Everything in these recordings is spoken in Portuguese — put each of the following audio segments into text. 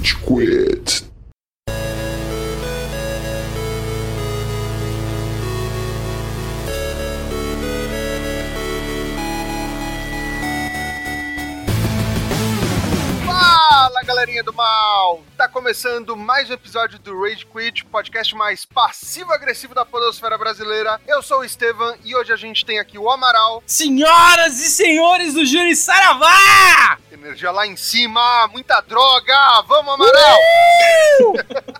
Rage Quit. Começando mais um episódio do Rage Quit, podcast mais passivo-agressivo da podosfera brasileira. Eu sou o Estevam e hoje a gente tem aqui o Amaral, Senhoras e senhores do Júri Saravá! energia lá em cima, muita droga, vamos Amaral!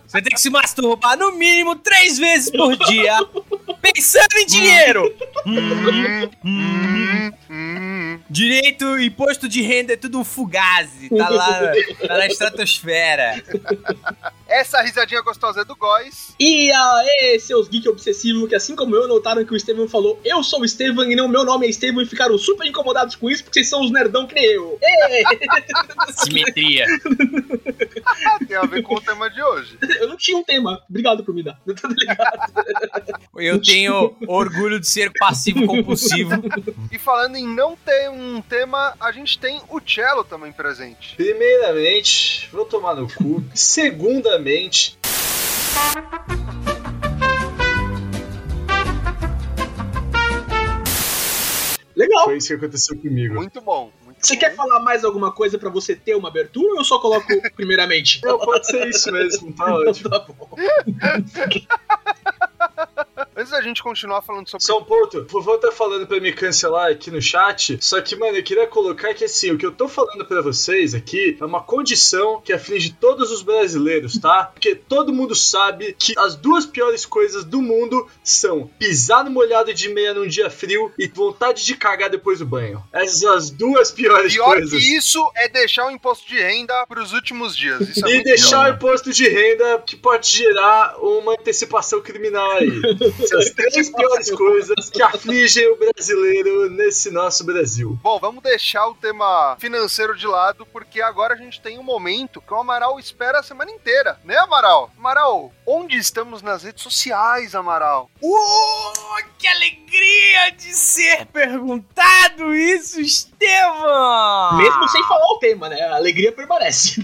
Você tem que se masturbar no mínimo três vezes por dia, pensando em dinheiro. Hum, hum, hum. Direito e imposto de renda é tudo um fugazi, tá lá tá na estratosfera. Essa risadinha gostosa é do Góis. E aê, seus geek obsessivos, que assim como eu notaram que o Estevam falou eu sou o Estevam e não meu nome é Estevam e ficaram super incomodados com isso porque vocês são os nerdão que nem eu. Simetria. Tem a ver com o tema de hoje. eu não tinha um tema, obrigado por me dar. Tá ligado? Eu tenho orgulho de ser passivo compulsivo. E falando em não ter um tema, a gente tem o Cello também presente. Primeiramente, vou tomar no cu. Segundamente, Legal. foi isso que aconteceu comigo. Muito bom. Muito Você bom. quer falar mais alguma coisa pra você ter uma abertura ou eu só coloco primeiramente? Não, pode ser isso mesmo, tá ótimo. Tá bom. Antes da gente continuar falando sobre Só um ponto, o vovô tá falando pra me cancelar aqui no chat, só que, mano, eu queria colocar que, assim, o que eu tô falando pra vocês aqui é uma condição que aflige todos os brasileiros, tá? Porque todo mundo sabe que as duas piores coisas do mundo são pisar no molhado de meia num dia frio e vontade de cagar depois do banho. Essas são as duas piores Pior coisas. que isso é deixar o imposto de renda pros últimos dias. Isso é E deixar pior. o imposto de renda que pode gerar uma antecipação criminal aí. As três piores coisas que afligem o brasileiro nesse nosso Brasil. Bom, vamos deixar o tema financeiro de lado, porque agora a gente tem um momento que o Amaral espera a semana inteira, né, Amaral? Amaral, onde estamos nas redes sociais, Amaral? Uh, que alegria de ser perguntado isso, Estevam! Mesmo sem falar o tema, né? A alegria permanece.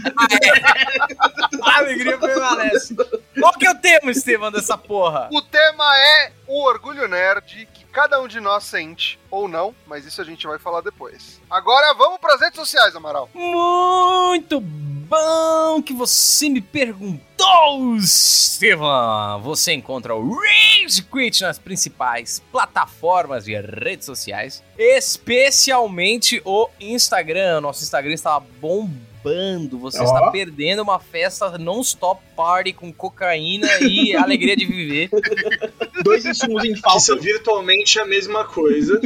A alegria permanece. Qual que é o tema, Estevam, dessa porra? O tema é o orgulho nerd que cada um de nós sente, ou não, mas isso a gente vai falar depois. Agora vamos pras redes sociais, Amaral. Muito bom que você me perguntou, Estevam. Você encontra o Rage Quit nas principais plataformas de redes sociais, especialmente o Instagram. Nosso Instagram está bombando. Você Ó. está perdendo uma festa non-stop party com cocaína e alegria de viver. Dois insumos em falta. são virtualmente a mesma coisa.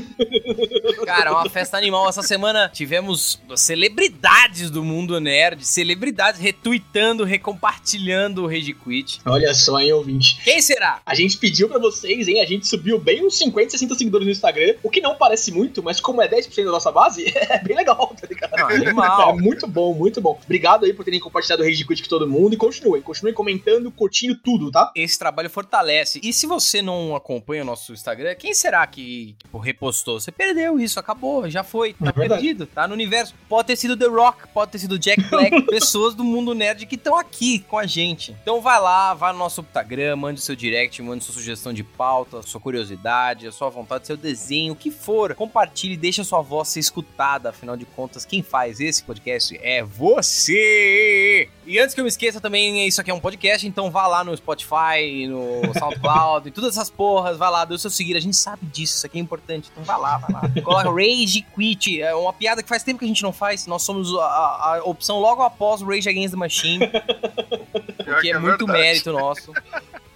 Cara, uma festa animal. Essa semana tivemos celebridades do mundo nerd, celebridades retweetando, recompartilhando o Rage Quit. Olha só, hein, ouvinte. Quem será? A gente pediu pra vocês, hein? A gente subiu bem uns 50, 60 seguidores no Instagram, o que não parece muito, mas como é 10% da nossa base, é bem legal, tá ligado? Ah, animal. É muito bom, muito bom. Obrigado aí por terem compartilhado o Rage Quit com todo mundo e continuem, continuem comentando, curtindo tudo, tá? Esse trabalho fortalece. E se você não acompanha o nosso Instagram, quem será que tipo, repostou? Você perdeu isso, acabou, já foi, tá É perdido, tá no universo. Pode ter sido The Rock, pode ter sido Jack Black, pessoas do mundo nerd que estão aqui com a gente. Então vai lá, vai no nosso Instagram, mande seu direct, mande sua sugestão de pauta, sua curiosidade, a sua vontade, seu desenho, o que for. Compartilhe, deixa a sua voz ser escutada. Afinal de contas, quem faz esse podcast é você! E antes que eu me esqueça também, isso aqui é um podcast, então vá lá no Spotify, no SoundCloud, e todas essas porras, vai lá, dê o seu seguir. A gente sabe disso, isso aqui é importante, então vai lá, vai lá. Coloca Rage Quit, é uma piada que faz tempo que a gente não faz. Nós somos a, a- a opção logo após o Rage Against the Machine, Pior que é muito verdade. mérito nosso.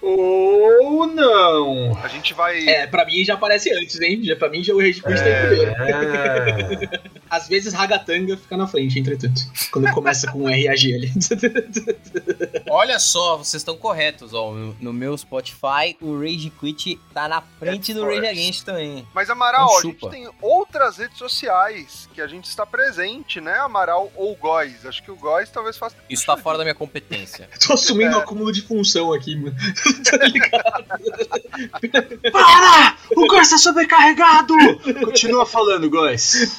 Ou não. A gente vai. É, pra mim já aparece antes, hein? Já, pra mim já o Rage Quit tá em primeiro. Às vezes Ragatanga fica na frente, entretanto. Quando começa com um RAG ali. Olha só, vocês estão corretos, ó. no- No meu Spotify, o Rage Quit tá na frente É do forte. Rage Against também. Mas, Amaral, Então a gente tem outras redes sociais que a gente está presente, né, Amaral ou Góis? Acho que o Góis talvez faça. Isso tá fora da minha competência. Tô assumindo É. um acúmulo de função aqui, mano. tá ligado? Para! O Góis tá sobrecarregado! Continua falando, Góis.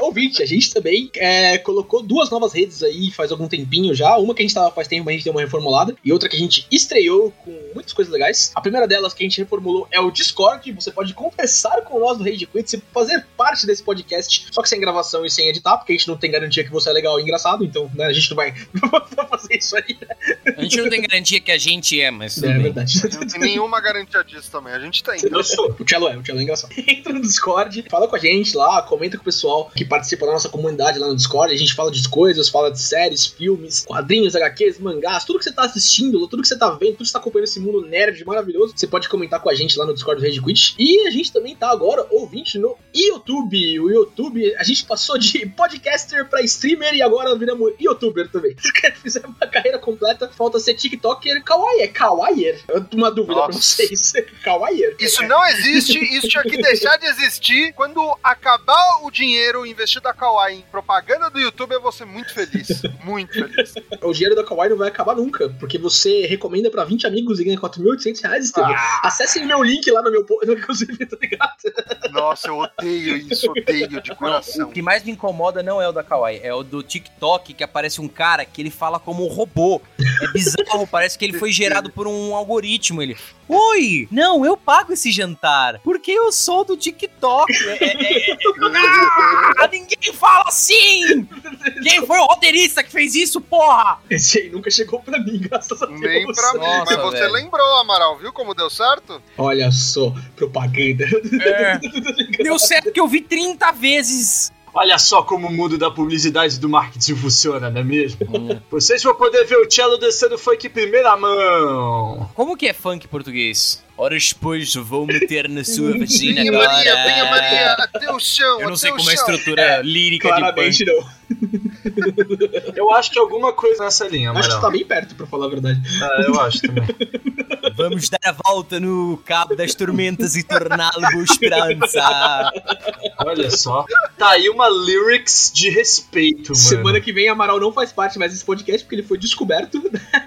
Ouvinte, a gente também é, colocou duas novas redes aí faz algum tempinho já. Uma que a gente tava faz tempo, mas a gente deu uma reformulada. E outra que a gente estreou com muitas coisas legais. A primeira delas que a gente reformulou é o Discord. Você pode conversar com nós do Rage Quit, fazer parte desse podcast, só que sem gravação e sem editar, porque a gente não tem garantia que você é legal e engraçado, então né, a gente não vai fazer isso aí. Né? A gente não tem garantia que a gente é, mas. É, é verdade. Não tem nenhuma garantia disso também. A gente tem. Eu sou. O Cello é, o Cello é engraçado. Entra no Discord, fala com a gente lá, comenta com o pessoal que participa da nossa comunidade lá no Discord. A gente fala de coisas, fala de séries, filmes, quadrinhos, HQs, mangás, tudo que você tá assistindo, tudo que você tá vendo, tudo que você tá acompanhando esse mundo nerd maravilhoso. Você pode comentar com a gente lá no Discord do Rage Quit. E a gente também tá agora ouvinte no YouTube. O YouTube, a gente passou de podcaster pra streamer e agora viramos youtuber também. Fizemos uma carreira completa, falta ser TikToker. Kawaii, é Kawaier? Uma dúvida Nossa. pra vocês. Kawaier. Isso não existe, isso tinha que deixar de existir. Quando acabar o dinheiro investido da Kawaii em propaganda do YouTube, eu vou ser muito feliz. Muito feliz. O dinheiro da Kawaii não vai acabar nunca, porque você recomenda pra 20 amigos e ganha 4.800 reais, Ah. Acessem meu link lá no meu post, inclusive, tá ligado? Nossa, eu odeio isso, odeio de coração. O que mais me incomoda não é o da Kawaii, é o do TikTok que aparece um cara que ele fala como um robô. É bizarro, parece que ele foi gerado por um algoritmo. Ele, Oi, não, eu pago esse jantar, porque eu sou do TikTok. É, é, é, é. Ah, ninguém fala assim! Quem foi o roteirista que fez isso, porra? Esse aí nunca chegou pra mim, graças a Deus. Nem pra mim, Nossa, mas você velho. lembrou, Amaral, viu como deu certo? Olha só, propaganda. É. deu certo que eu vi 30 vezes Olha só como o mundo da publicidade e do marketing funciona, não é mesmo? Hum. Vocês vão poder ver o cello dançando funk em primeira mão. Como que é funk português? Horas depois vou meter na sua vagina venha, agora. Maria, venha Maria, até o chão. Eu não sei como é a estrutura é, lírica claramente de não. Eu acho que alguma coisa nessa linha, Acho que tá bem perto, pra falar a verdade. Ah, eu acho também. Vamos dar a volta no cabo das tormentas e torná-lo esperança. Olha só. Tá aí uma lyrics de respeito, mano. Semana que vem, Amaral não faz parte mais desse podcast porque ele foi descoberto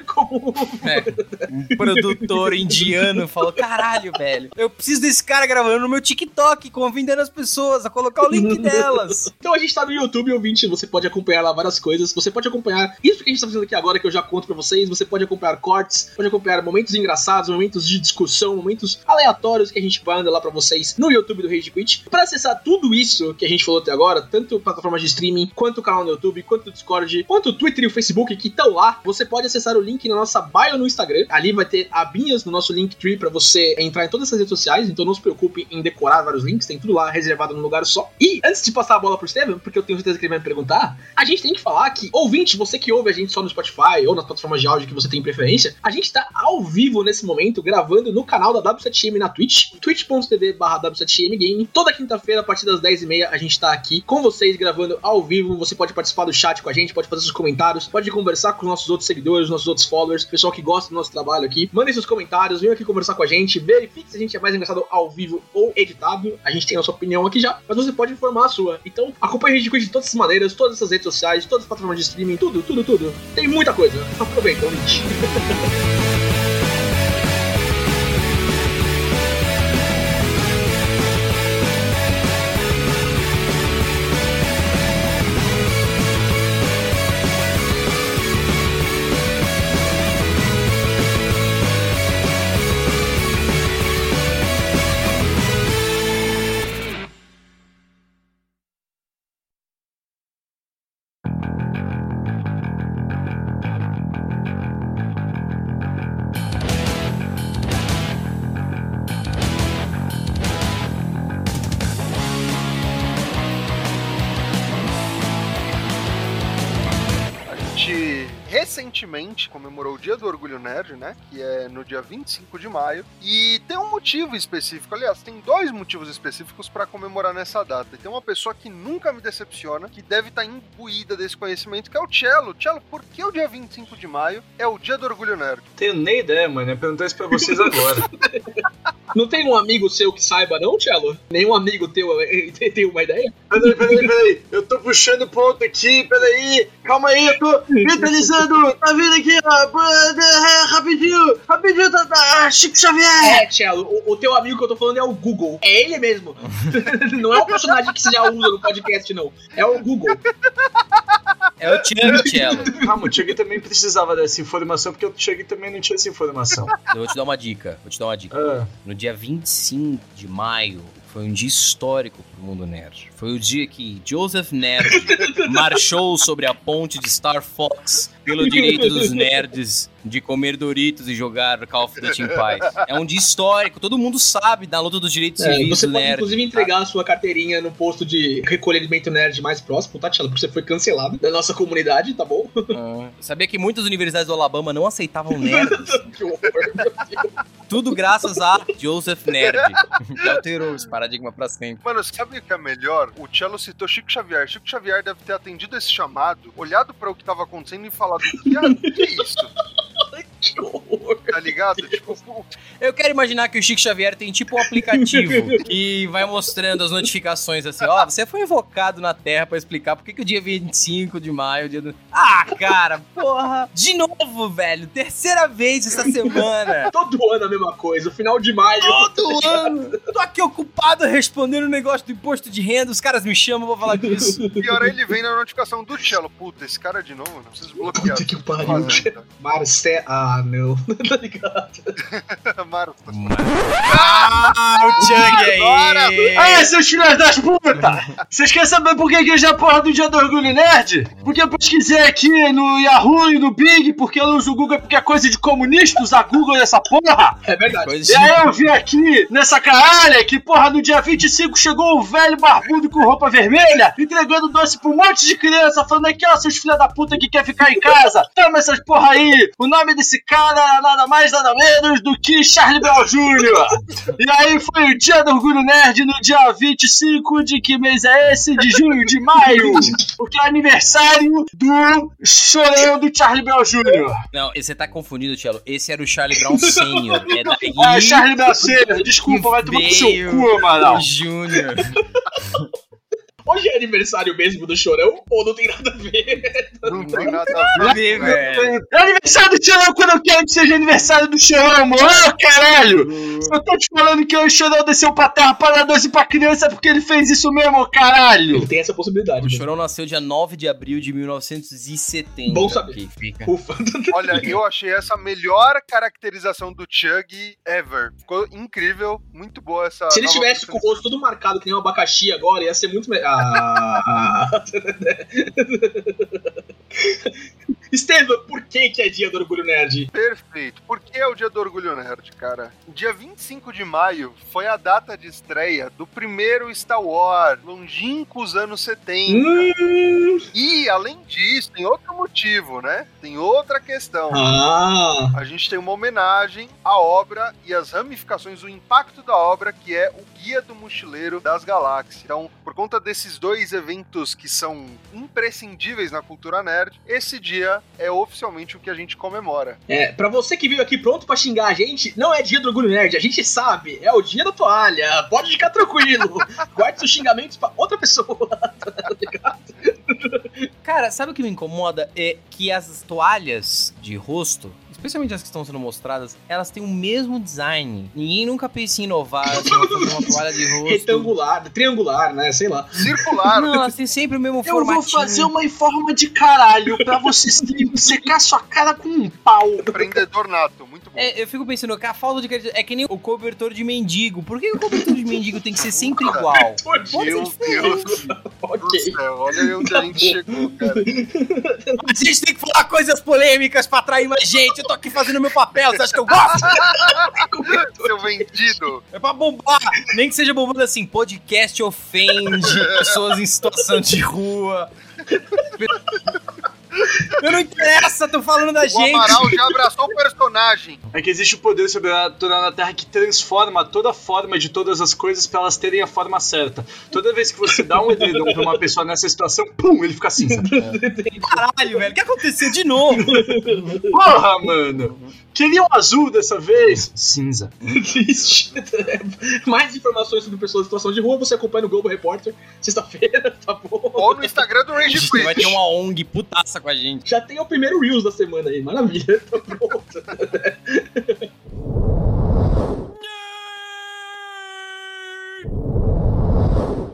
como. É, um produtor indiano falou: caralho, velho, eu preciso desse cara gravando no meu TikTok, convidando as pessoas a colocar o link delas. Então a gente tá no YouTube, ouvinte, você pode acompanhar lá várias coisas. Você pode acompanhar isso que a gente tá fazendo aqui agora, que eu já conto pra vocês. Você pode acompanhar cortes, pode acompanhar momentos engraçados, momentos de discussão, momentos aleatórios que a gente manda lá pra vocês no YouTube do Rage Quit. Pra acessar tudo isso que a gente falou até agora, tanto plataformas de streaming, quanto o canal no YouTube, quanto o Discord, quanto o Twitter e o Facebook que estão lá, você pode acessar o link na nossa bio no Instagram. Ali vai ter abinhas no nosso Linktree para você entrar em todas essas redes sociais, então não se preocupe em decorar vários links, tem tudo lá reservado num lugar só. E antes de passar a bola pro Steven, porque eu tenho certeza que ele vai me perguntar, a gente tem que falar que, ouvinte, você que ouve a gente só no Spotify ou nas plataformas de áudio que você tem preferência, a gente tá ao vivo nesse momento, momento, gravando no canal da W7M na Twitch, twitch.tv barra W7MGame. Toda quinta-feira, a partir das 10h30, a gente tá aqui com vocês, gravando ao vivo. Você pode participar do chat com a gente, pode fazer seus comentários, pode conversar com os nossos outros seguidores, nossos outros followers, pessoal que gosta do nosso trabalho aqui. Mandem seus comentários, venham aqui conversar com a gente, verifique se a gente é mais engraçado ao vivo ou editado. A gente tem a sua opinião aqui já, mas você pode informar a sua. Então, acompanhe a gente de todas as maneiras, todas essas redes sociais, todas as plataformas de streaming, tudo, tudo, tudo. Tem muita coisa. Aproveita, gente. comemorou o Dia do Orgulho Nerd, né? Que é no dia 25 de maio. E tem um motivo específico, aliás, tem dois motivos específicos para comemorar nessa data. E tem uma pessoa que nunca me decepciona, que deve estar tá imbuída desse conhecimento, que é o Cello. Cello, por que o dia 25 de maio é o Dia do Orgulho Nerd? Tenho nem ideia, mano. Né? Eu perguntar isso pra vocês agora. Não tem um amigo seu que saiba, não, Cello? Nenhum amigo teu eh, tem tem uma ideia? Peraí, peraí, peraí. Eu tô puxando ponto aqui, peraí. Calma aí, eu tô mentalizando. Tá vindo aqui, ó. É, Rapidinho, rapidinho, tá, tá. Chico Xavier. É, Cello, o, o teu amigo que eu tô falando é o Google. É ele mesmo. não é o personagem que você já usa no podcast, não. É o Google. É o Chang Cello. Calma, o Chug também precisava dessa informação, porque o Chug também não tinha essa informação. Eu vou te dar uma dica. Vou te dar uma dica. Ah, No dia 25 de maio, foi um dia histórico pro mundo nerd. Foi o dia que Joseph Nerd marchou sobre a ponte de Star Fox pelo direito dos nerds de comer Doritos e jogar Call of Duty em paz. É um dia histórico, todo mundo sabe da luta dos direitos É, civis você do pode, nerd. inclusive, entregar a sua carteirinha no posto de recolhimento nerd mais próximo, tá, Cello? Porque você foi cancelado da nossa comunidade, tá bom? Ah, sabia que muitas universidades do Alabama não aceitavam nerds? que horror, meu Deus. Tudo graças a Joseph Nerd, que alterou esse paradigma pra sempre. Mano, sabe o que é melhor? O Cello citou Chico Xavier. Chico Xavier deve ter atendido esse chamado, olhado pra o que tava acontecendo e falado: o que é isso? Que horror. Tá ligado? Tipo, Eu quero imaginar que o Chico Xavier tem tipo um aplicativo que vai mostrando as notificações assim, ó, você foi invocado na Terra pra explicar por que, que o dia 25 de maio, o dia do... Ah, cara, porra! De novo, velho! Terceira vez essa semana! Todo ano a mesma coisa, o final de maio. Todo ano! Eu tô aqui ocupado respondendo o negócio do imposto de renda, os caras me chamam, eu vou falar disso. pior ele vem na notificação do Cello. Puta, esse cara de novo, não preciso bloquear. Puta que pariu. Marcé. Ah, não. tá ligado? Marcos. Ah, o Chang aí! Ah, seus filhos das putas! Vocês querem saber por que que hoje é a porra do dia do orgulho nerd? Porque eu pesquisei aqui no Yahoo e no Bing, porque eu não uso o Google porque é coisa de comunista usar Google nessa porra. É verdade. Coisa E aí eu vi aqui, nessa caralha, que porra, no dia 25 chegou um velho barbudo com roupa vermelha, entregando doce pra um monte de criança, falando aqui, ó, seus filha da puta que quer ficar em casa, toma essas porra aí. O nome desse cara era nada mais, nada menos do que Charlie Brown Jr. E aí foi o dia do orgulho nerd no dia 25 de que mês é esse? De junho, de maio. Porque é aniversário do chorão do Charlie Brown Jr. Não, você tá confundindo, Cello. Esse era o Charlie Brown Sênior. É daí Ah, Charlie Brown Sr., desculpa, vai tomar pro seu cu, Amaral. Júnior. Hoje é aniversário mesmo do Chorão ou não tem nada a ver? Não tem nada a ver. Velho. É aniversário do Chorão quando eu quero que seja aniversário do Chorão, mano. Ô, caralho! Eu tô te falando que o Chorão desceu pra terra pra dar doce pra criança porque ele fez isso mesmo, caralho! Ele tem essa possibilidade. O mesmo. Chorão nasceu dia 9 de abril de 1970. Bom saber. Que fica. Ufa. Olha, eu achei essa a melhor caracterização do Chug ever. Ficou incrível, muito boa essa. Se ele tivesse com o rosto todo marcado que nem um abacaxi agora, ia ser muito melhor. Ah. Estevam, por que, que é dia do orgulho nerd? Perfeito. Por que é o dia do Orgulho Nerd, cara? Dia 25 de maio foi a data de estreia do primeiro Star Wars, longínquos anos 70. Hum. E, além disso, tem outro motivo, né? Tem outra questão. Ah. A gente tem uma homenagem à obra e as ramificações, o impacto da obra, que é o Guia do Mochileiro das Galáxias. Então, por conta desses dois eventos que são imprescindíveis na cultura nerd, esse dia é oficialmente o que a gente comemora. É, pra você que veio aqui pronto pra xingar a gente, não é dia do orgulho nerd, a gente sabe, é o dia da toalha, pode ficar tranquilo. Guarde seus xingamentos pra outra pessoa. tá ligado? Cara, sabe o que me incomoda? É que as toalhas de rosto, especialmente as que estão sendo mostradas, elas têm o mesmo design. Ninguém nunca pensa em inovar, assim, fazer uma toalha de rosto. Retangular, triangular, né? Sei lá. Circular. Não, elas têm sempre o mesmo Eu vou formatinho. fazer uma em forma de caralho pra você se- secar sua cara com um pau. Empreendedor nato, bom. É, eu fico pensando que a falta de é que nem o cobertor de mendigo. Por que o cobertor de mendigo tem que ser sempre igual? Pode ser Meu Deus do Ok. céu, olha aí onde a gente chegou, cara. A gente tem que falar coisas polêmicas pra atrair mais gente. Eu tô aqui fazendo meu papel, você acha que eu gosto? Seu vendido. É pra bombar. Nem que seja bombando assim, podcast ofende pessoas em situação de rua. Eu não interessa tô falando da O gente. Amaral já abraçou o personagem. É que existe o poder sobrenatural na Terra que transforma toda a forma de todas as coisas pra elas terem a forma certa. Toda vez que você dá um edredom pra uma pessoa nessa situação, pum, ele fica cinza. Caralho, velho. O que aconteceu de novo? Porra, mano! Queria um azul dessa vez? Cinza. Triste. Mais informações sobre pessoas em situação de rua você acompanha no Globo Repórter, sexta-feira, tá bom? Ou no Instagram do A Rage gente vai ter Quit. uma ONG putaça com a gente. Já tem o primeiro Reels da semana aí, maravilha, tá pronto.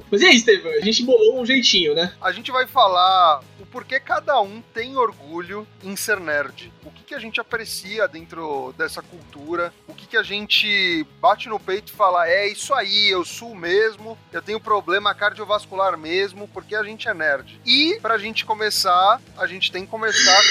Mas e aí, Estevam? A gente bolou um jeitinho, né? A gente vai falar porquê cada um tem orgulho em ser nerd. O que, que a gente aprecia dentro dessa cultura. O que, que a gente bate no peito e fala: é isso aí, eu sou mesmo, eu tenho problema cardiovascular mesmo, porque a gente é nerd. E, pra gente começar, a gente tem que começar.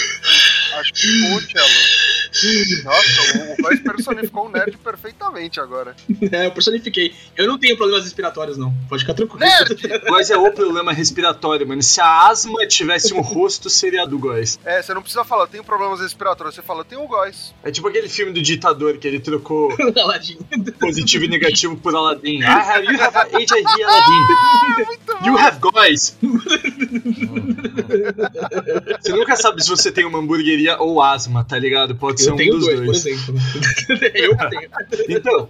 Acho que Cello. Nossa, o- Góis personificou o nerd perfeitamente agora. É, eu personifiquei. Eu não tenho problemas respiratórios, não. Pode ficar tranquilo. Nerd! Góis é o problema respiratório, mano. Se a asma tivesse um rosto, seria a do Góis. É, você não precisa falar, eu tenho problemas respiratórios. Você fala, eu tenho o Góis. É tipo aquele filme do ditador que ele trocou positivo e negativo por Aladdin. Ah, have you have HIV Aladdin. You have Góis. Você nunca sabe se você tem uma hamburgueria ou asma, tá ligado? Pode ser Eu um tenho dos dois, dois. por exemplo. eu tenho. Então,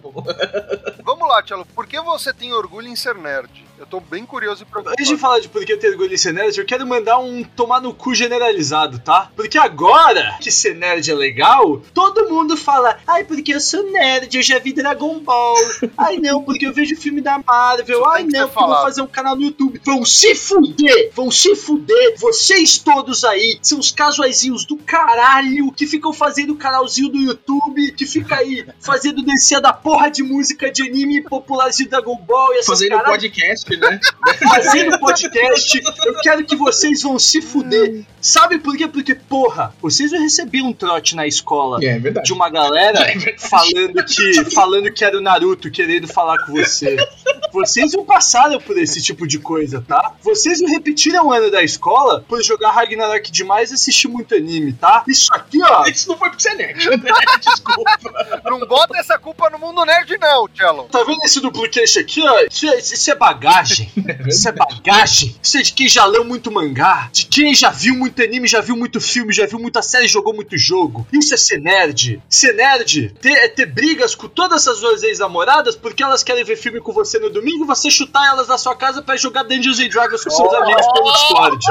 Vamos lá, Tchelo, por que você tem orgulho em ser nerd? Eu tô bem curioso e preocupado. Antes de falar de por que eu tenho orgulho em ser nerd, eu quero mandar um tomar no cu generalizado, tá? Porque agora que ser nerd é legal, todo mundo fala, ai, porque eu sou nerd, eu já vi Dragon Ball. Ai, não, porque eu vejo filme da Marvel. Isso Ai, não, porque eu vou fazer um canal no YouTube. Vão se fuder, vão se fuder. Vocês todos aí são os casuaizinhos do caralho que ficam fazendo canalzinho do YouTube, que fica aí fazendo descer da porra de música de anime populares de Dragon Ball e essas Fazendo caralho podcast, né? fazendo podcast, eu quero que vocês vão se fuder. Sabe por quê? Porque, porra, vocês vão receber um trote na escola É verdade. de uma galera É falando que, falando que era o Naruto querendo falar com você. Vocês não passaram por esse tipo de coisa, tá? Vocês não repetiram o ano da escola por jogar Ragnarok demais e assistir muito anime, tá? Isso aqui, ó. Isso não foi porque você é nerd, né? Desculpa. Não bota essa culpa no mundo nerd, não, Tchelo. Tá vendo esse duplo queixo aqui, ó? Isso é, isso é bagagem. Isso é bagagem. Isso é de quem já leu muito mangá, de quem já viu muito anime, já viu muito filme, já viu muita série, jogou muito jogo. Isso é ser nerd. Ser nerd ter, é ter brigas com todas essas suas ex-namoradas porque elas querem ver filme com você no domingo você chutar elas da sua casa pra jogar Dungeons and Dragons com seus amigos pelo Discord.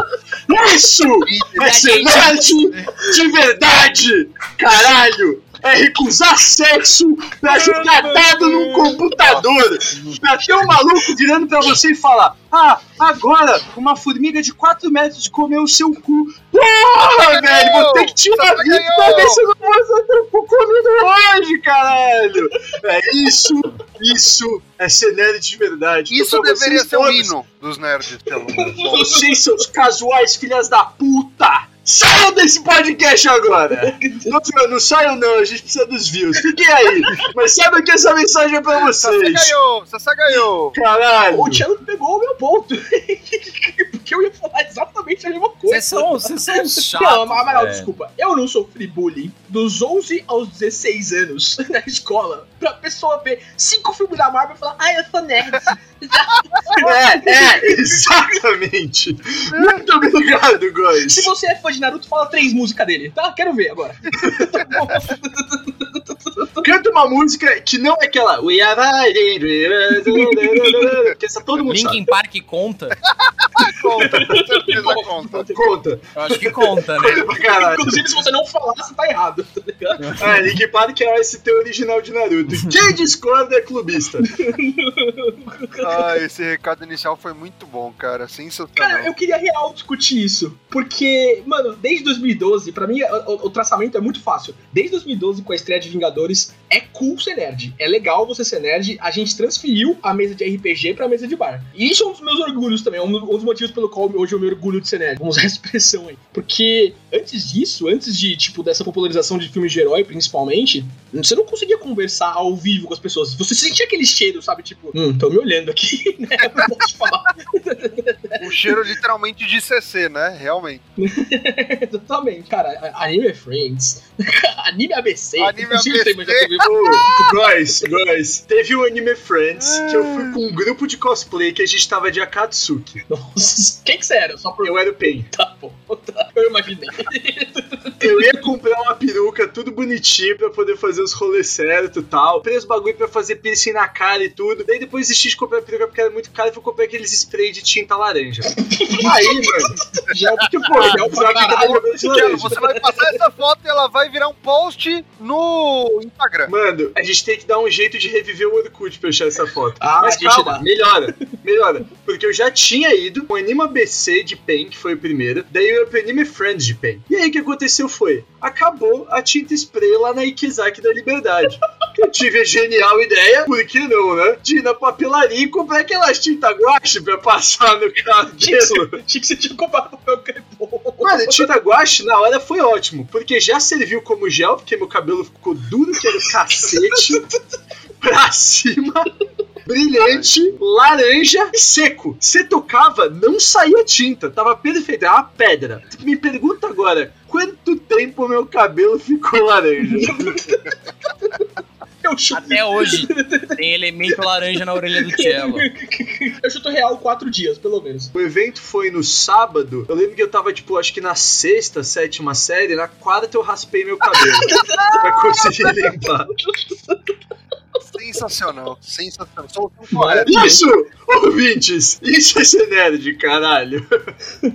Isso é ser nerd de verdade! Caralho! É recusar sexo pra jogar dado num computador! Pra ter um maluco virando pra você e falar: Ah, agora uma formiga de 4 metros comeu o seu cu. Porra, velho! Vou ter que tirar vida pra ver se eu não vou teu cu comido hoje, caralho! É isso, isso é ser nerd de verdade. Isso Então, pra deveria ser o hino dos nerds, Tchelo. Vocês, seus casuais filhas da puta! Saiam desse podcast agora! Não, não, não saiam não, a gente precisa dos views. Fiquem aí! Mas saiba que essa mensagem é pra Você vocês! ganhou, você ganhou. Caralho! O Thiago pegou o meu ponto. Porque eu ia falar exatamente a mesma coisa. Vocês são, vocês são chatos. Não, Amaral, velho. desculpa. Eu não sofri bullying dos 11 aos 16 anos na escola pra pessoa ver cinco filmes da Marvel e falar, ah, eu sou nerd. É, é, exatamente! Muito obrigado, Góis! Se você é fã de Naruto, fala três músicas dele, tá? Quero ver agora. Canta uma música que não é aquela. We are que essa todo mundo sabe. Linkin Park conta? Conta, com certeza conta. Conta. Eu acho que conta, né? Inclusive, se você não falar, você tá errado, tá ligado? É, Link Park é o ST original de Naruto. Quem discorda é clubista. Ah, esse recado inicial foi muito bom, cara. Sensacional. Cara, eu queria real discutir isso. Porque, mano, desde 2012, pra mim, o- o traçamento é muito fácil. Desde 2012, com a estreia de Vingadores, é cool ser nerd. É legal você ser nerd. A gente transferiu a mesa de RPG pra mesa de bar. E isso é um dos meus orgulhos também. É um dos motivos pelo qual hoje eu me orgulho de ser nerd. Vamos usar a expressão aí. Porque antes disso, antes de, tipo, dessa popularização de filmes de herói, principalmente, você não conseguia conversar ao vivo com as pessoas. Você sentia aquele cheiro, sabe? Tipo, hum, tô me olhando aqui, né? Não posso falar. Com cheiro literalmente de CC, né? Realmente. Exatamente. Cara, Anime Friends. anime ABC. Anime ABC. já teve- Guys, guys, teve o Anime Friends que eu fui com um grupo de cosplay que a gente tava de Akatsuki. Nossa, quem que você era? Só por. Eu era o Pen. Tá bom. tá. Eu imaginei. Eu ia comprar uma peruca tudo bonitinho pra poder fazer os rolês certos e tal. Comprei os bagulho pra fazer piercing na cara e tudo. Daí depois desisti de comprar a peruca porque era muito caro e fui comprar aqueles spray de tinta laranja. Aí, mano, Já que pô, já é o laranja. você vai passar essa foto e ela vai virar um post no Instagram. Mano, a gente tem que dar um jeito de reviver o Orkut pra achar essa foto. Ah, Mas a gente calma, dá. melhora, melhora. Porque eu já tinha ido com o Anima BC de Pen, que foi o primeiro. Daí eu ia pro Anime Friends de Pen. E aí o que aconteceu foi: acabou a tinta spray lá na Ikizaki da Liberdade. Eu tive a genial ideia, por que não, né? De ir na papelaria e comprar aquelas tinta guache pra passar no cabelo. Achei que você tinha comprado papel crepom. Mano, tinta guache na hora foi ótimo, porque já serviu como gel, porque meu cabelo ficou duro, que era o cacete, pra cima, brilhante, laranja e seco. Você tocava, não saía tinta, tava perfeito, era uma pedra. Me pergunta agora, quanto tempo meu cabelo ficou laranja? Eu chuto. Até hoje tem elemento laranja na orelha do Cello. Eu chuto real quatro dias, pelo menos. O evento foi no sábado, eu lembro que eu tava, tipo, acho que na sexta, sétima série, na quarta eu raspei meu cabelo pra conseguir limpar. Sensacional, sensacional. Correta. Isso, ouvintes, isso é ser nerd, caralho.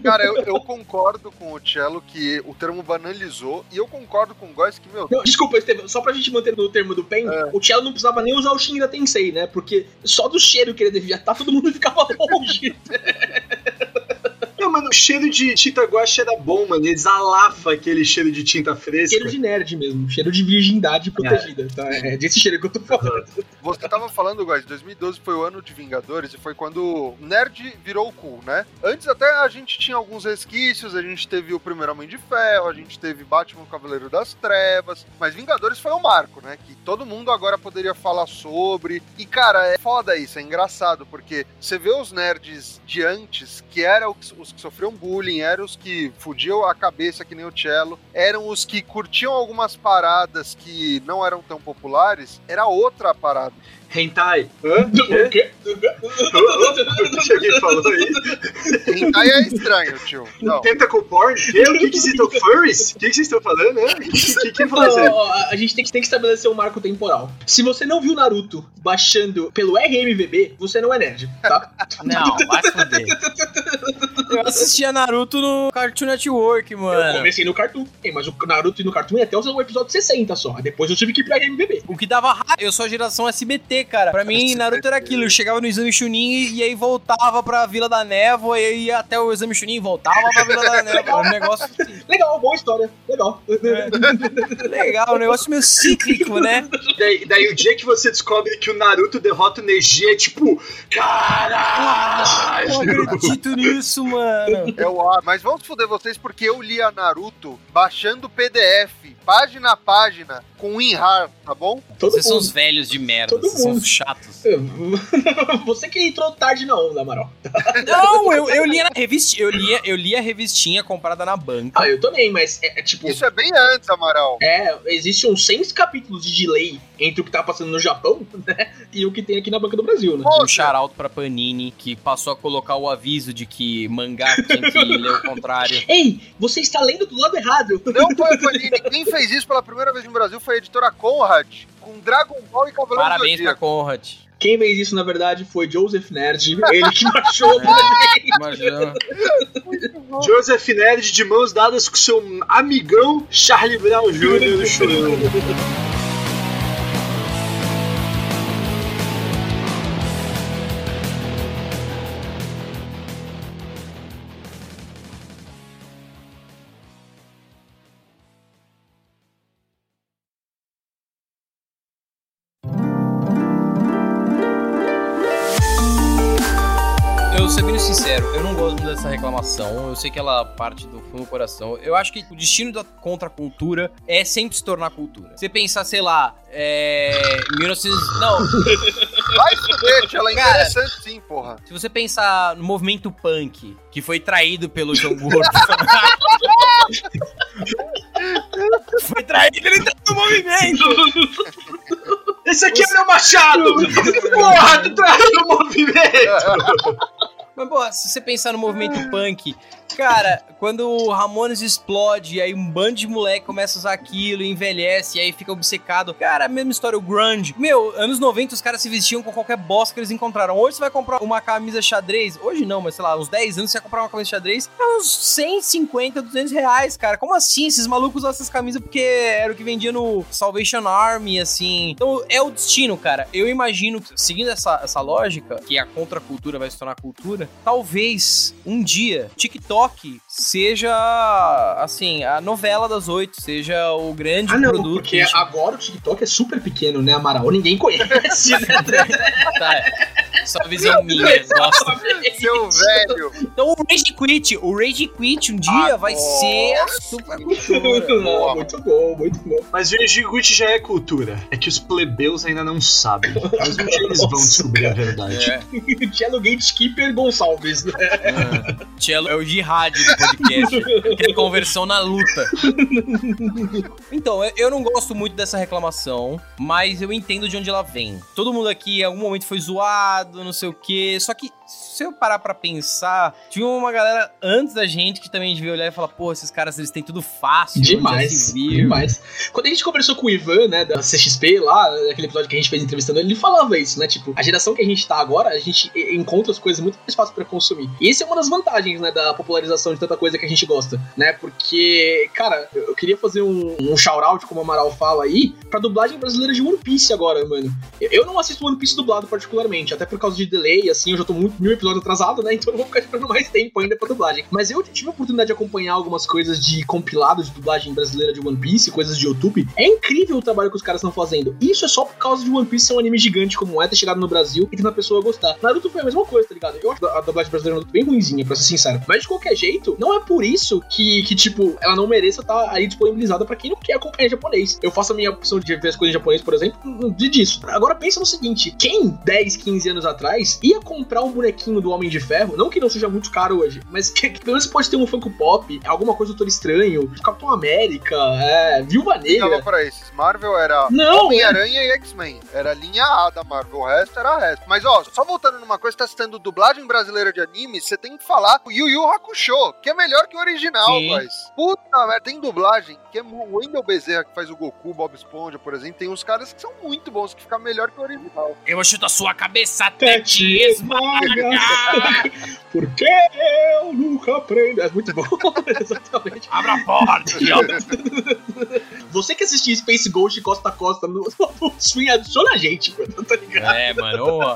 Cara, eu, eu concordo com o Cello que o termo banalizou e eu concordo com o Góes que, meu, Não, desculpa, Estevam, só pra gente manter no termo do Pen, É. o Cello não precisava nem usar o Shinra Tensei, né? Porque só do cheiro que ele devia estar, todo mundo ficava longe. Mano, o cheiro de tinta guache era bom, mano. Exalava aquele cheiro de tinta fresca. cheiro de nerd mesmo, cheiro de virgindade protegida, tá? É desse cheiro que eu tô falando. Você tava falando, Góis, 2012 foi o ano de Vingadores e foi quando nerd virou cool, né? Antes até a gente tinha alguns resquícios, a gente teve o primeiro Homem de Ferro, a gente teve Batman Cavaleiro das Trevas, mas Vingadores foi o marco, né? Que todo mundo agora poderia falar sobre. E, cara, é foda isso, é engraçado, porque você vê os nerds de antes, que eram os os que sofriam bullying, eram os que fudiam a cabeça que nem o Cello, eram os que curtiam algumas paradas que não eram tão populares, era outra parada. Hentai. Hã? O quê? O que alguém falou aí? Hentai é estranho, tio. Não. Tentacle porn? Que? O que que vocês estão... Furries? O que que vocês estão falando? né? Que- isso aí? Ó, ó, a gente tem que, tem que estabelecer um marco temporal. Se você não viu Naruto baixando pelo RMVB, você não é nerd, tá? Não, vai foder. Eu assistia Naruto no Cartoon Network, Eu mano. comecei no Cartoon, Ei, mas o Naruto e no Cartoon até o episódio 60 só. Depois eu tive que ir pro RMVB. O que dava raiva, eu sou a geração SBT, cara. Pra mim, Naruto era aquilo. Eu chegava no exame Chunin e, aí voltava pra Vila da Névoa, e aí ia até o exame Chunin e voltava pra Vila da Névoa. Era um negócio assim, Legal, boa história. Legal. legal, um negócio meio cíclico, né? Daí, daí o dia que você descobre que o Naruto derrota o Neji é tipo... Caralho! Não acredito nisso, mano. É o A. Mas vamos foder vocês porque eu lia Naruto baixando PDF, página a página, com WinRAR, tá bom? Todo Vocês são mundo. os velhos de merda, Todo vocês são chatos. Você que entrou tarde na onda, Amaral. Não, eu, eu lia na revista, eu lia, eu lia a revistinha comprada na banca. Ah, eu também, mas é, é tipo. Isso é bem antes, Amaral. É, existe uns 100 capítulos de delay entre o que tá passando no Japão, né? E o que tem aqui na Banca do Brasil, né? Um charalto pra Panini, que passou a colocar o aviso de que mangá tinha que ler o contrário. Ei, você está lendo do lado errado. Não foi a Panini. Quem fez isso pela primeira vez no Brasil foi a editora Conrad, com Dragon Ball e Cavaleiro Parabéns do pra Zodíaco. Conrad. Quem fez isso, na verdade, foi Joseph Nerd. Ele que baixou. Imagina. Joseph Nerd de mãos dadas com seu amigão Charlie Brown Jr. chorando. Eu sou bem sincero, eu não gosto dessa reclamação. Eu sei que ela parte do fundo do coração. Eu acho que o destino da contracultura é sempre se tornar cultura. Você pensar, sei lá, é. 1900. Não. Vai fuder, ela é Cara, interessante sim, porra. Se você pensar no movimento punk, que foi traído pelo João Gordo. foi traído, ele tá no movimento. Esse aqui é meu machado! Porra, tu traiu o movimento! Mas, pô, se você pensar no movimento punk, cara, quando o Ramones explode, e aí um bando de moleque começa a usar aquilo, envelhece, e aí fica obcecado. Cara, a mesma história, o grunge. Meu, anos 90 os caras se vestiam com qualquer bosta que eles encontraram. Hoje você vai comprar uma camisa xadrez, hoje não, mas sei lá, uns 10 anos você vai comprar uma camisa xadrez, é uns 150, 200 reais, cara. Como assim? Esses malucos usam essas camisas porque era o que vendia no Salvation Army, assim. Então é o destino, cara. Eu imagino, seguindo essa, essa lógica, que a contracultura vai se tornar cultura, talvez um dia TikTok seja, assim, a novela das oito, seja o grande Ah, não, produto. porque agora o TikTok é super pequeno, né, Amaral? Ninguém conhece, né? Tá, é. Só visão minha, nossa. Seu velho. Então o Rage Quit, o Rage Quit um dia Ah, vai ser a super cultura. Não, muito bom, muito bom. Mas o Gucci já é cultura. É que os plebeus ainda não sabem. Mas um dia eles vão descobrir a verdade. É. Cello Gatekeeper Gonçalves, né? Ah, Cello é o jihad do podcast. que é conversão na luta. Então, eu- não gosto muito dessa reclamação, mas eu entendo de onde ela vem. Todo mundo aqui em algum momento foi zoado, não sei o quê. Só que se eu parar pra pensar, tinha uma galera antes da gente que também devia olhar e falar, pô, esses caras eles têm tudo fácil. Demais, demais. Quando a gente conversou com o Ivan, né, da CXP lá, naquele episódio que a gente fez entrevistando ele, ele falava isso, né? Tipo, a geração que a gente tá agora, a gente encontra as coisas muito mais fáceis pra consumir. E isso é uma das vantagens, né, da popularização de tanta coisa que a gente gosta, né? Porque, cara, eu queria fazer um, um shout-out, como o Amaral fala aí, pra dublagem brasileira de One Piece agora, mano. Eu- Eu não assisto One Piece dublado particularmente, até por causa de delay, assim, eu já tô muito mil episódios atrasado, né? Então eu não vou ficar esperando mais tempo ainda pra dublagem. Mas eu tive a oportunidade de acompanhar algumas coisas de compilado de dublagem brasileira de One Piece, coisas de YouTube. É incrível o trabalho que os caras estão fazendo. Isso é só por causa de One Piece ser um anime gigante como é, ter chegado no Brasil e ter uma pessoa gostar. Naruto foi a mesma coisa, tá ligado? Eu acho a dublagem brasileira bem ruimzinha, pra ser sincero. Mas de qualquer jeito, não é por isso que, que tipo, ela não mereça estar aí disponibilizada pra quem não quer acompanhar em japonês. Eu faço a minha opção de ver as coisas em japonês, por exemplo, de disso. Agora pensa no seguinte: quem 10, 15 anos atrás ia comprar um bonequinho do Homem de Ferro, não que não seja muito caro hoje, mas que, que pelo menos pode ter um Funko Pop, alguma coisa do Doutor Estranho, Capitão América, é, Viúva Tava Negra. pra esses. Marvel era Não, é. Homem-Aranha e X-Men. Era a linha A da Marvel. O resto era a resto. Mas, ó, só voltando numa coisa, tá citando dublagem brasileira de anime, você tem que falar o Yu Yu Hakusho, que é melhor que o original, Sim. mas. Puta merda, tem dublagem, que é o Wendell Bezerra, que faz o Goku, Bob Esponja, por exemplo, tem uns caras que são muito bons, que ficam melhor que o original. Eu vou chutar sua cabeça até te esmagar. Porque eu nunca aprendo. É muito bom, exatamente. Abra a porta. Você que assistia Space Ghost costa a costa no, no Swing, adiciona a gente, mano, tá ligado? É, mano, ô,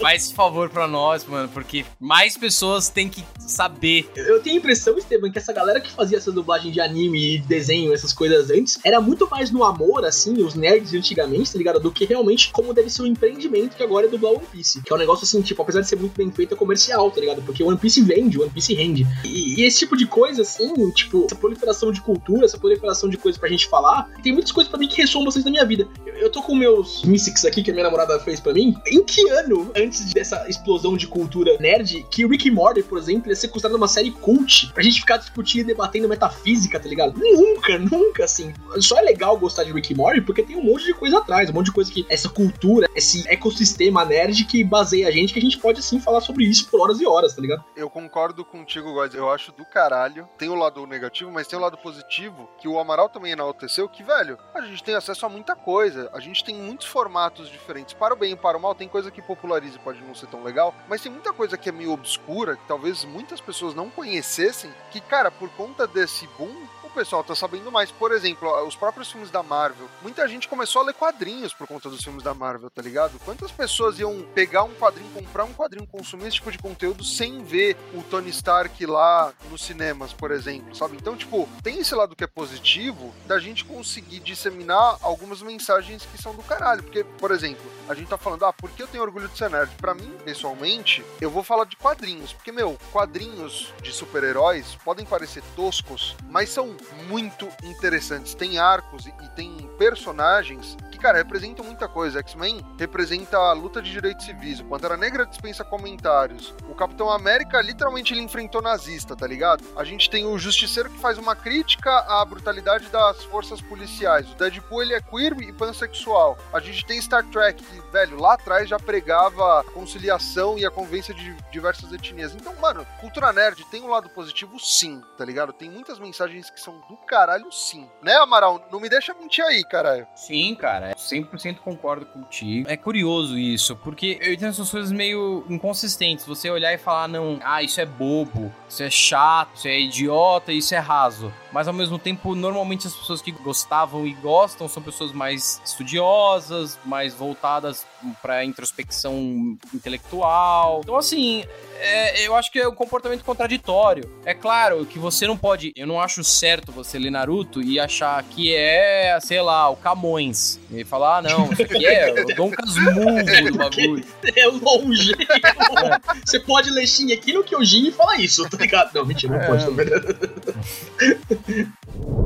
faz favor pra nós, mano, porque mais pessoas têm que saber. Eu tenho a impressão, Esteban, que essa galera que fazia essa dublagem de anime e desenho, essas coisas antes, era muito mais no amor, assim, os nerds de antigamente, tá ligado? Do que realmente como deve ser o empreendimento que agora é dublar One Piece. Que é um negócio assim, tipo, apesar de ser muito bem feito, é comercial, tá ligado? Porque One Piece vende, One Piece rende. E, e esse tipo de coisa, assim, tipo, essa proliferação de cultura, essa proliferação de coisas pra gente falar, tem muitas coisas pra mim que ressoam bastante na minha vida. Eu, eu tô com meus Mystics aqui, que a minha namorada fez pra mim. Em que ano, antes dessa explosão de cultura nerd, que Rick e Morty, por exemplo, ia ser considerado uma série cult pra gente ficar discutindo e debatendo metafísica, tá ligado? Nunca, nunca, assim. Só é legal gostar de Rick e Morty porque tem um monte de coisa atrás, um monte de coisa que essa cultura, esse ecossistema nerd que baseia a gente, que a gente pode, assim, falar sobre isso por horas e horas, tá ligado? Eu concordo contigo, Góis. Eu acho do caralho. Tem o lado negativo, mas tem o lado positivo, que o Amaral também enalteceu, que, velho, a gente tem acesso a muita coisa. A gente tem muitos formatos diferentes. Para o bem e para o mal, tem coisa que populariza e pode não ser tão legal, mas tem muita coisa que é meio obscura, que talvez muitas pessoas não conhecessem, que, cara, por conta desse boom, o pessoal tá sabendo mais. Por exemplo, os próprios filmes da Marvel. Muita gente começou a ler quadrinhos por conta dos filmes da Marvel, tá ligado? Quantas pessoas iam pegar um quadrinho, comprar um quadrinho, consumir esse tipo de conteúdo sem ver o Tony Stark lá nos cinemas, por exemplo, sabe? Então, tipo, tem esse lado que é positivo da gente conseguir disseminar algumas mensagens que são do caralho. Porque, por exemplo, a gente tá falando, ah, por que eu tenho orgulho de ser nerd? Pra mim, pessoalmente, eu vou falar de quadrinhos. Porque, meu, quadrinhos de super-heróis podem parecer toscos, mas são muito interessantes. Tem arcos e, e tem personagens cara, representam muita coisa. X-Men representa a luta de direitos civis. O Pantera Negra dispensa comentários. O Capitão América, literalmente, ele enfrentou nazista, tá ligado? A gente tem o Justiceiro que faz uma crítica à brutalidade das forças policiais. O Deadpool, ele é queer e pansexual. A gente tem Star Trek, que, velho, lá atrás já pregava a conciliação e a convivência de diversas etnias. Então, mano, cultura nerd tem um lado positivo, sim, tá ligado? Tem muitas mensagens que são do caralho, sim. Né, Amaral? Não me deixa mentir aí, caralho. Sim, cara, 100% concordo contigo. É curioso isso, porque eu tenho essas coisas meio inconsistentes. Você olhar e falar, não, ah, isso é bobo, isso é chato, isso é idiota, isso é raso. Mas ao mesmo tempo, normalmente as pessoas que gostavam e gostam são pessoas mais estudiosas, mais voltadas para introspecção intelectual. Então, assim, é, eu acho que é um comportamento contraditório. É claro que você não pode. Eu não acho certo você ler Naruto e achar que é, sei lá, o Camões. E falar, ah, não, isso aqui é o Dom Casmurro do bagulho. É longe. É. Você pode ler Shin aqui no Kyojin e falar isso, tá ligado? Não, mentira, não é. pode também.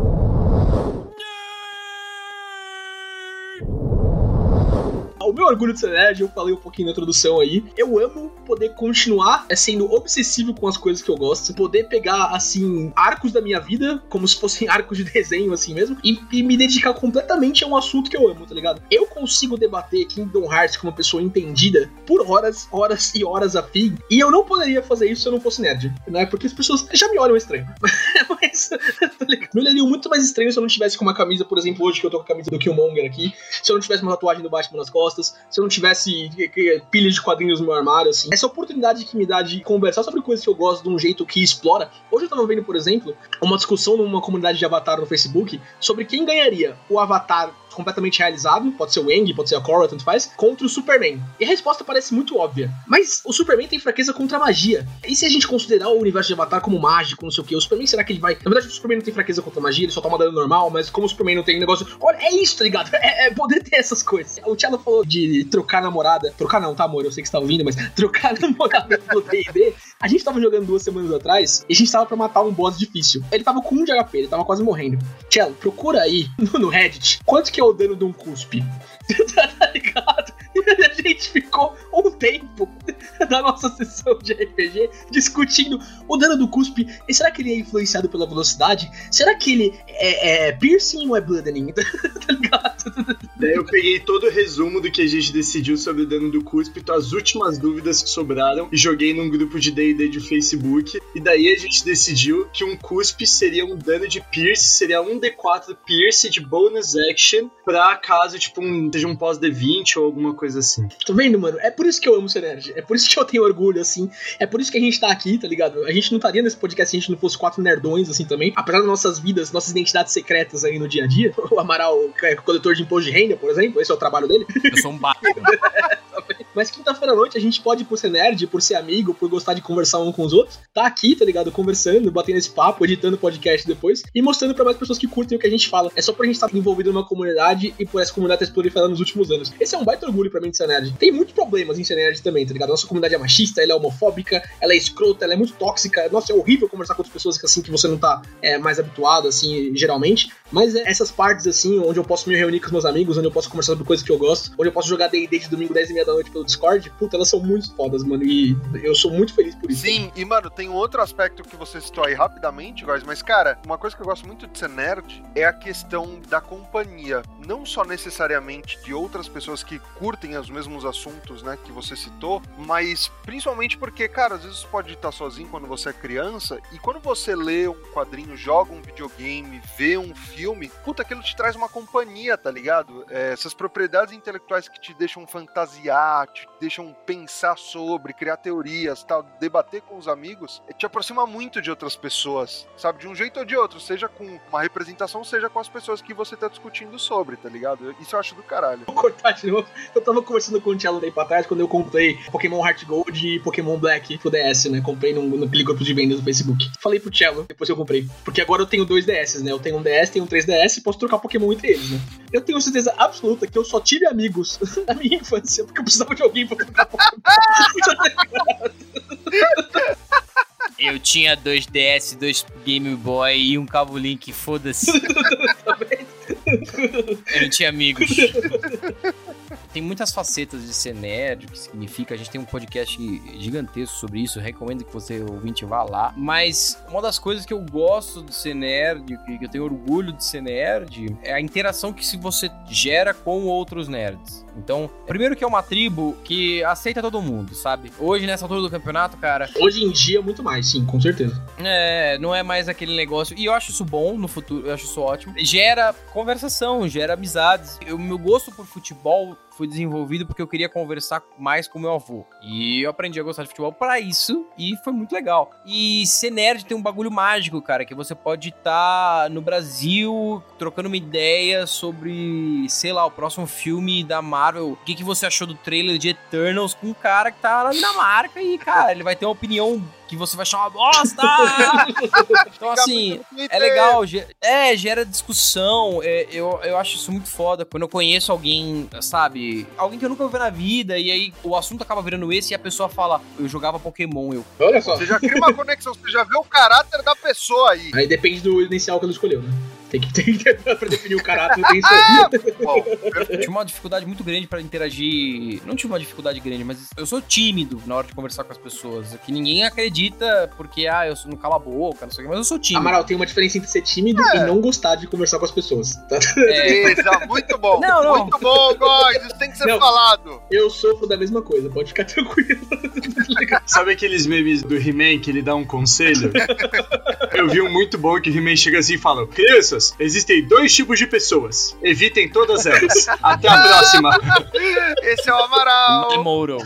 o meu orgulho de ser nerd, eu falei um pouquinho na introdução aí. Eu amo poder continuar é, sendo obsessivo com as coisas que eu gosto, poder pegar, assim, arcos da minha vida, como se fossem arcos de desenho, assim mesmo, e, e me dedicar completamente a um assunto que eu amo, tá ligado? Eu consigo debater Kingdom Hearts com uma pessoa entendida por horas, horas e horas a fim, e eu não poderia fazer isso se eu não fosse nerd, né? Porque as pessoas já me olham estranho. Mas, tá ligado? Me olhariam muito mais estranho se eu não tivesse com uma camisa, por exemplo, hoje que eu tô com a camisa do Killmonger aqui, se eu não tivesse uma tatuagem do Batman nas costas, costas, se eu não tivesse pilhas de quadrinhos no meu armário, assim. Essa oportunidade que me dá de conversar sobre coisas que eu gosto de um jeito que explora. Hoje eu tava vendo, por exemplo, uma discussão numa comunidade de Avatar no Facebook sobre quem ganharia o Avatar completamente realizado, pode ser o Eng, pode ser a Korra, tanto faz, contra o Superman. E a resposta parece muito óbvia. Mas o Superman tem fraqueza contra a magia. E se a gente considerar o universo de Avatar como mágico, não sei o que, o Superman será que ele vai. Na verdade, o Superman não tem fraqueza contra a magia, ele só toma dano normal, mas como o Superman não tem negócio. Olha, é isso, tá ligado? É, é poder ter essas coisas. O Thiago falou de trocar namorada. Trocar não, tá, amor? Eu sei que você tá ouvindo, mas trocar namorada no DD. A gente tava jogando duas semanas atrás e a gente tava pra matar um boss difícil. Ele tava com um de HP, ele tava quase morrendo. Cello, procura aí no, no Reddit quanto que é o dano de um cuspe. tá ligado? A gente ficou um tempo da nossa sessão de RPG discutindo o dano do cuspe. E será que ele é influenciado pela velocidade? Será que ele é, é piercing ou é bloodening? tá ligado? Daí eu peguei todo o resumo do que a gente decidiu sobre o dano do cuspe, então as últimas dúvidas que sobraram, e joguei num grupo de D&D de Facebook. E daí a gente decidiu que um cuspe seria um dano de pierce, seria um D4 pierce de bonus action pra caso, tipo, um, seja um pós D20 ou alguma coisa assim. Tá vendo, mano? É por isso que eu amo ser nerd. É por isso que eu tenho orgulho, assim. É por isso que a gente tá aqui, tá ligado? A gente não estaria nesse podcast se a gente não fosse quatro nerdões, assim, também. Apesar das nossas vidas, nossas identidades secretas aí no dia a dia. O Amaral é coletor de imposto de renda, por exemplo. Esse é o trabalho dele. Eu sou um Batman. Mas quinta-feira à noite a gente pode, por ser nerd, por ser amigo, por gostar de conversar um com os outros, tá aqui, tá ligado? Conversando, batendo esse papo, editando podcast depois e mostrando para mais pessoas que curtem o que a gente fala. É só pra gente estar envolvido numa comunidade e por essa comunidade ter proliferado nos últimos anos. Esse é um baita orgulho pra mim de ser nerd. Tem muitos problemas em ser nerd também, tá ligado? Nossa comunidade é machista, ela é homofóbica, ela é escrota, ela é muito tóxica. Nossa, é horrível conversar com outras pessoas assim que você não tá é, mais habituado, assim, geralmente. Mas é essas partes, assim, onde eu posso me reunir com os meus amigos, onde eu posso conversar sobre coisas que eu gosto, onde eu posso jogar D&D de domingo 10 e meia da noite pelo Discord, puta, elas são muito fodas, mano, e eu sou muito feliz por isso. Sim, e mano, tem outro aspecto que você citou aí rapidamente, guys, mas cara, uma coisa que eu gosto muito de ser nerd é a questão da companhia, não só necessariamente de outras pessoas que curtem os mesmos assuntos, né, que você citou, mas principalmente porque, cara, às vezes você pode estar sozinho quando você é criança e quando você lê um quadrinho, joga um videogame, vê um filme, puta, aquilo te traz uma companhia, tá ligado? É, essas propriedades intelectuais que te deixam fantasiar, te deixam pensar sobre, criar teorias, tal, debater com os amigos, é, te aproxima muito de outras pessoas, sabe? De um jeito ou de outro, seja com uma representação, seja com as pessoas que você tá discutindo sobre, tá ligado? Isso eu acho do caralho. Vou cortar de novo. Eu tava conversando com o Tchelo daí pra trás quando eu comprei Pokémon Heart Gold e Pokémon Black pro DS, né? Comprei no, no grupo de vendas do Facebook. Falei pro Tchelo, depois eu comprei. Porque agora eu tenho dois DS, né? Eu tenho um DS, tenho um 3DS e posso trocar Pokémon entre eles, né? Eu tenho certeza absoluta que eu só tive amigos na minha infância porque eu precisava de alguém pra trocar Pokémon. Eu tinha dois DS, dois Game Boy e um cabo Link, foda-se. Eu não tinha amigos. tem muitas facetas de ser nerd, que significa. A gente tem um podcast gigantesco sobre isso. Recomendo que você, ouvinte, vá lá. Mas uma das coisas que eu gosto de ser nerd, que eu tenho orgulho de ser nerd, é a interação que se você gera com outros nerds. Então, primeiro que é uma tribo que aceita todo mundo, sabe? Hoje, nessa altura do campeonato, cara. Hoje em dia, muito mais, sim, com certeza. É, não é mais aquele negócio. E eu acho isso bom no futuro, eu acho isso ótimo. Gera conversação, gera amizades. O meu gosto por futebol foi desenvolvido porque eu queria conversar mais com meu avô. E eu aprendi a gostar de futebol para isso e foi muito legal. E ser nerd tem um bagulho mágico, cara, que você pode estar tá no Brasil trocando uma ideia sobre, sei lá, o próximo filme da Marvel. O que, que você achou do trailer de Eternals com um cara que tá na Dinamarca e, cara, ele vai ter uma opinião que você vai achar uma bosta! então, assim, é legal, é, gera discussão. É, eu, eu acho isso muito foda. Quando eu conheço alguém, sabe, alguém que eu nunca vi na vida, e aí o assunto acaba virando esse e a pessoa fala, eu jogava Pokémon, eu. Olha só. Você já cria uma conexão, você já vê o caráter da pessoa aí. Aí depende do inicial que ela escolheu, né? Tem que, tem que pra definir o caráter, tem isso aí. tinha uma dificuldade muito grande pra interagir. Não tinha uma dificuldade grande, mas eu sou tímido na hora de conversar com as pessoas. Que ninguém acredita porque, ah, eu não cala a boca, não sei o que, mas eu sou tímido. Amaral, tem uma diferença entre ser tímido é. e não gostar de conversar com as pessoas. Tá? É. Isso, muito bom. Não, não. Muito bom, guys. Isso tem que ser não, falado. Eu sofro da mesma coisa, pode ficar tranquilo. Sabe aqueles memes do He-Man que ele dá um conselho? eu vi um muito bom que o He-Man chega assim e fala: Crianças, pessoas. Existem dois tipos de pessoas. Evitem todas elas. Até a próxima. Esse é o Amaral. Demorou.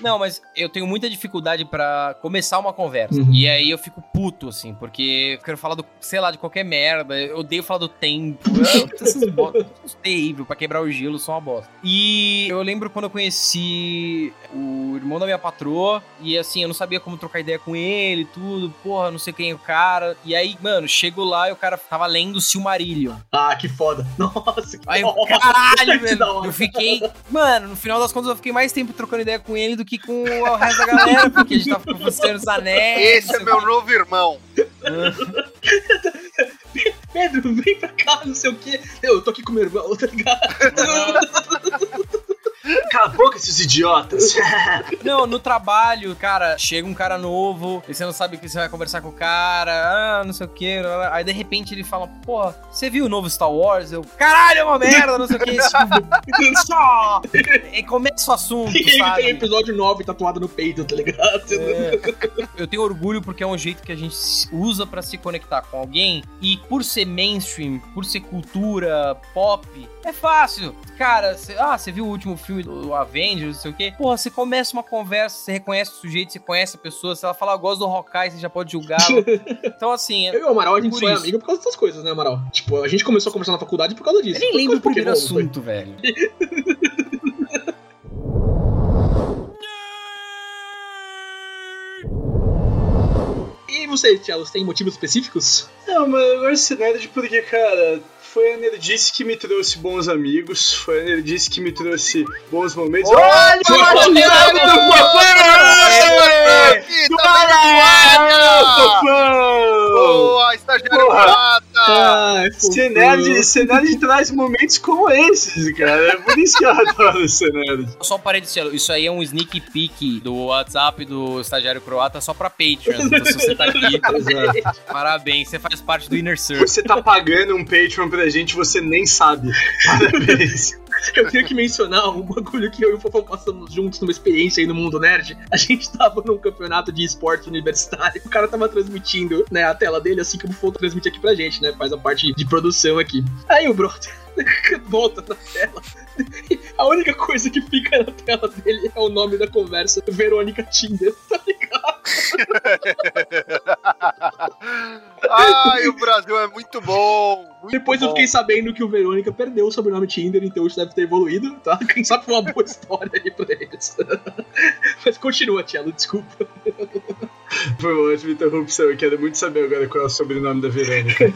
Não, mas eu tenho muita dificuldade para começar uma conversa. Uhum. E aí eu fico puto, assim, porque eu quero falar do, sei lá, de qualquer merda. Eu odeio falar do tempo. Essas botas terrível pra quebrar o gelo, são uma bosta. E eu lembro quando eu conheci o irmão da minha patroa. E assim, eu não sabia como trocar ideia com ele, tudo. Porra, não sei quem é o cara. E aí, mano, chego lá e o cara tava lendo Silmarillion. Ah, que foda. Nossa, que Aí, caralho, velho. Eu fiquei. Mano, no final das contas, eu fiquei mais tempo trocando ideia com ele do que com o resto da galera, porque a gente tava com os anéis. Esse é meu novo irmão. Pedro, vem pra cá, não sei o quê. Eu, tô aqui com meu irmão, tá ligado? Cala a boca, esses idiotas. não, no trabalho, cara, chega um cara novo, e você não sabe que você vai conversar com o cara, ah, não sei o que. Aí de repente ele fala, pô, você viu o novo Star Wars? Eu, caralho, é uma merda, não sei o que. Só! e começa o assunto. E sabe? tem episódio 9 tatuado no peito, tá ligado? É. Eu tenho orgulho porque é um jeito que a gente usa para se conectar com alguém, e por ser mainstream, por ser cultura pop, é fácil. Cara, cê, ah, você viu o último filme do Avengers, não sei o quê? Porra, você começa uma conversa, você reconhece o sujeito, você conhece a pessoa, se ela fala, eu gosto do Hawkeye, você já pode julgá-lo. então, assim. Eu e o Amaral, a gente só é amigo por causa dessas coisas, né, Amaral? Tipo, a gente começou a conversar na faculdade por causa disso. Eu nem lembro o primeiro assunto, foi. velho. E você, Thiago, tem motivos específicos? Não, mas eu gosto de ser nerd porque, cara, foi a Nerdice que me trouxe bons amigos, foi a Nerdice que me trouxe bons momentos. Olha, o Thiago do Fofão! Boa, estagiário prata! Senerd traz momentos como esses, cara. É por isso que eu adoro o. Só um parênteses, isso aí é um sneak peek do WhatsApp do estagiário croata só pra Patreon. Então se você tá aqui, parabéns, você faz parte do Inner Circle. Você tá pagando um Patreon pra gente, você nem sabe. Parabéns. Eu tenho que mencionar um bagulho que eu e o Fofão passamos juntos numa experiência aí no mundo nerd. A gente tava num campeonato de esporte universitário. O cara tava transmitindo, né, a tela dele, assim como o Fofão transmite aqui pra gente, né? Faz a parte de produção aqui. Aí o brother volta na tela. A única coisa que fica na tela dele é o nome da conversa, Verônica Tinder, tá ligado? Ai, o Brasil é muito bom. Muito Depois bom. eu fiquei sabendo que o Verônica perdeu o sobrenome Tinder, então isso deve ter evoluído, tá? Quem sabe foi uma boa história aí pra eles. Mas continua, Tielo, desculpa. Foi uma ótima interrupção. Eu quero muito saber agora qual é o sobrenome da Verônica.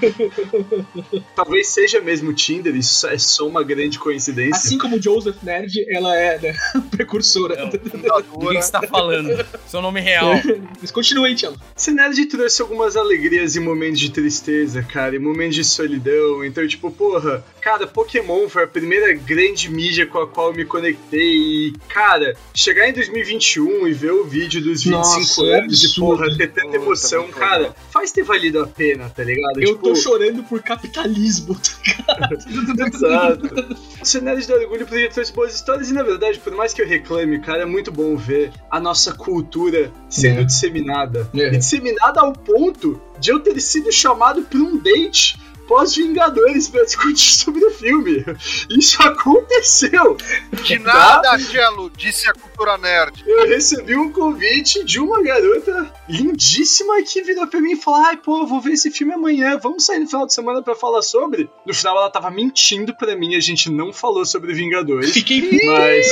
Talvez seja mesmo Tinder, isso é só uma grande coincidência. Assim como Joseph Nerd, ela é né, precursora. Não. Do que você tá falando? Seu nome real. Mas continua aí, Tiago. Esse nerd trouxe algumas alegrias e momentos de tristeza, cara, e momentos de solidão. Então, tipo, porra, cara, Pokémon foi a primeira grande mídia com a qual eu me conectei. E, cara, chegar em 2021 e ver o vídeo dos 25 Nossa, é anos e, absurdo. porra, ter tanta emoção, muito cara, legal. faz ter valido a pena, tá ligado? Eu tipo, tô chorando por capitalismo. Exato. O cenário de orgulho poderia trazer boas histórias e, na verdade, por mais que eu reclame, cara, é muito bom ver a nossa cultura sendo É. disseminada. É. E disseminada ao ponto de eu ter sido chamado pra um date pós-Vingadores pra discutir sobre o filme. Isso aconteceu. De nada, Cello, disse a cultura nerd. Eu recebi um convite de uma garota lindíssima que virou pra mim e falou: Ai, pô, vou ver esse filme amanhã, vamos sair no final de semana pra falar sobre. No final, ela tava mentindo pra mim, a gente não falou sobre Vingadores. Fiquei Mas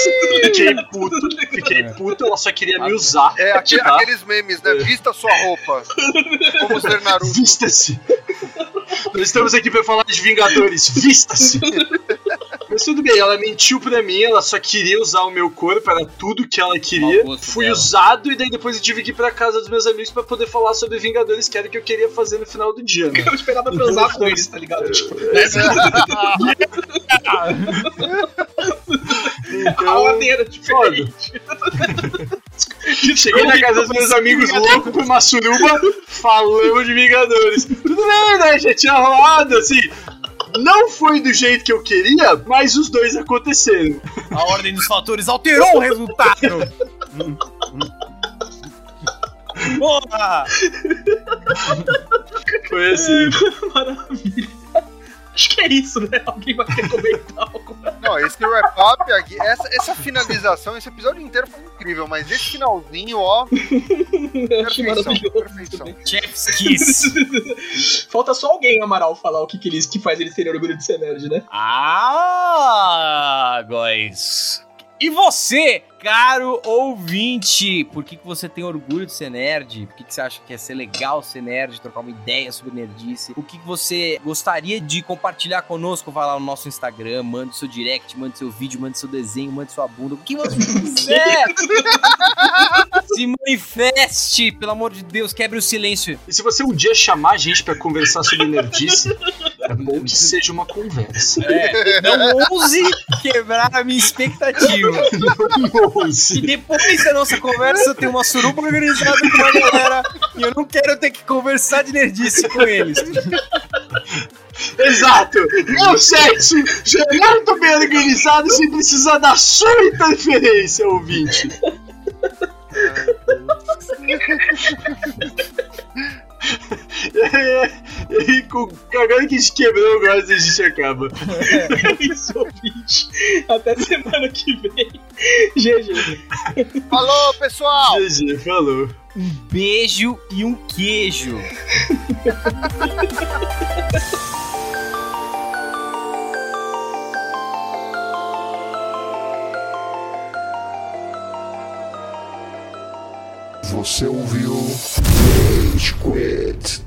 fiquei puto, fiquei puto, ela só queria me usar. É, aque- tá? aqueles memes, né? Vista sua roupa. Como ser Naruto. Vista-se! Nós estamos aqui pra falar de Vingadores, vista-se! Mas tudo bem, ela mentiu pra mim, ela só queria usar o meu corpo, era tudo que ela queria. Fui dela. usado e daí depois eu tive que ir pra casa dos meus amigos pra poder falar sobre Vingadores, que era o que eu queria fazer no final do dia, né? Eu esperava transar com eles, tá ligado? Tipo, a Então, ordem era diferente. Cheguei na casa dos meus amigos loucos pra uma suruba, falamos de Vingadores. Tudo bem, né? Já tinha rolado, assim. Não foi do jeito que eu queria, mas os dois aconteceram. A ordem dos fatores alterou o resultado. Porra! Foi assim. Maravilha. Acho que é isso, né? Alguém vai querer comentar algo? Não, esse wrap-up aqui, essa, essa finalização, esse episódio inteiro foi incrível, mas esse finalzinho, ó, perfeição, perfeição. também. Chef's Kiss. Falta só alguém, Amaral, falar o que, que, eles, que faz eles terem orgulho de ser nerd, né? Ah, guys. E você, caro ouvinte, por que, que você tem orgulho de ser nerd? Por que, que você acha que é ser legal ser nerd, trocar uma ideia sobre nerdice? O que, que você gostaria de compartilhar conosco? Vai lá no nosso Instagram, mande seu direct, mande seu vídeo, mande seu desenho, mande sua bunda, o que você quiser! Se manifeste, pelo amor de Deus, quebre o silêncio. E se você um dia chamar a gente pra conversar sobre nerdice, é bom que seja uma conversa. É, não ouse quebrar a minha expectativa. Não E ouse. depois da nossa conversa, eu tenho uma suruba organizada com a galera e eu não quero ter que conversar de nerdice com eles. Exato! O sexo já é muito bem organizado sem precisar da sua interferência, ouvinte. E com- agora que a gente quebrou, agora a gente acaba. É isso, ouvinte. Até semana que vem. GG. Falou, pessoal! GG, falou. Um beijo e um queijo. Você ouviu Rage Quit.